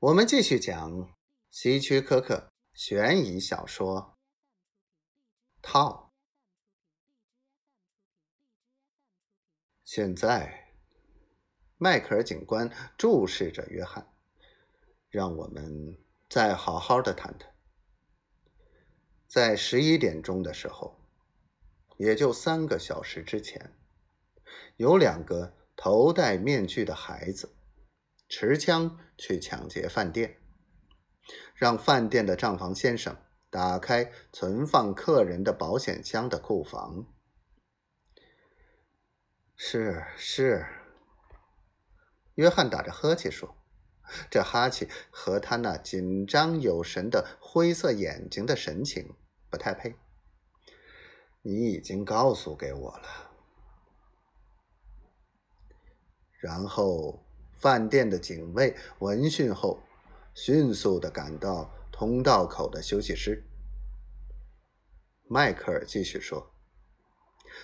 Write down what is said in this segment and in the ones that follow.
我们继续讲希区柯克悬疑小说《套》。现在，迈克尔警官注视着约翰，让我们再好好的谈谈。在十一点钟的时候，也就三个小时之前，有两个头戴面具的孩子。持枪去抢劫饭店，让饭店的账房先生打开存放客人的保险箱的库房。是是，约翰打着呵欠说，这哈气和他那紧张有神的灰色眼睛的神情不太配。你已经告诉给我了，然后。饭店的警卫闻讯后，迅速的赶到通道口的休息室。迈克尔继续说：“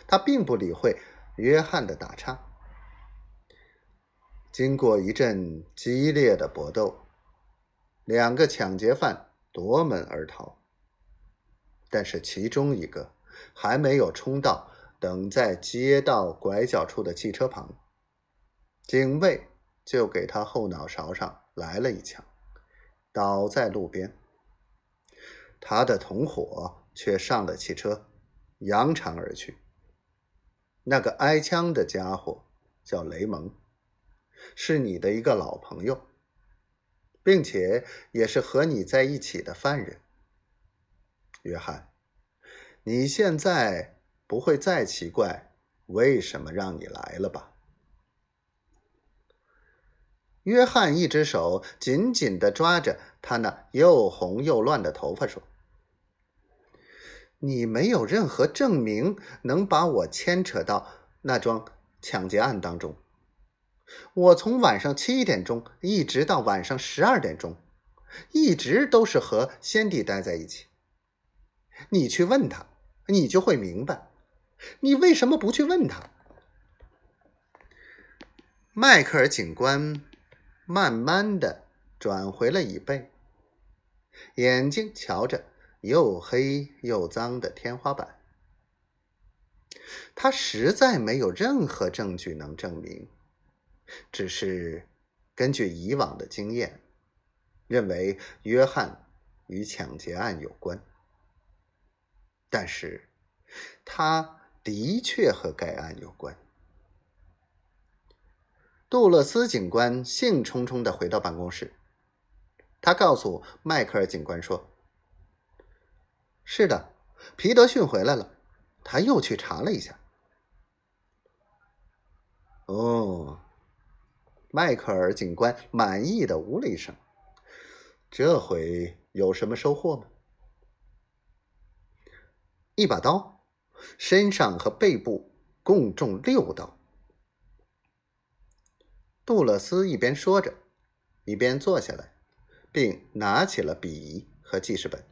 他并不理会约翰的打岔。经过一阵激烈的搏斗，两个抢劫犯夺门而逃。但是其中一个还没有冲到等在街道拐角处的汽车旁，警卫。”就给他后脑勺上来了一枪，倒在路边。他的同伙却上了汽车，扬长而去。那个挨枪的家伙叫雷蒙，是你的一个老朋友，并且也是和你在一起的犯人。约翰，你现在不会再奇怪为什么让你来了吧？约翰一只手紧紧的抓着他那又红又乱的头发，说：“你没有任何证明能把我牵扯到那桩抢劫案当中。我从晚上七点钟一直到晚上十二点钟，一直都是和先帝待在一起。你去问他，你就会明白。你为什么不去问他？”迈克尔警官。慢慢的转回了椅背，眼睛瞧着又黑又脏的天花板。他实在没有任何证据能证明，只是根据以往的经验，认为约翰与抢劫案有关。但是，他的确和该案有关。杜勒斯警官兴冲冲的回到办公室，他告诉迈克尔警官说：“是的，皮德逊回来了，他又去查了一下。”哦，迈克尔警官满意的呜了一声：“这回有什么收获吗？”一把刀，身上和背部共中六刀。杜勒斯一边说着，一边坐下来，并拿起了笔和记事本。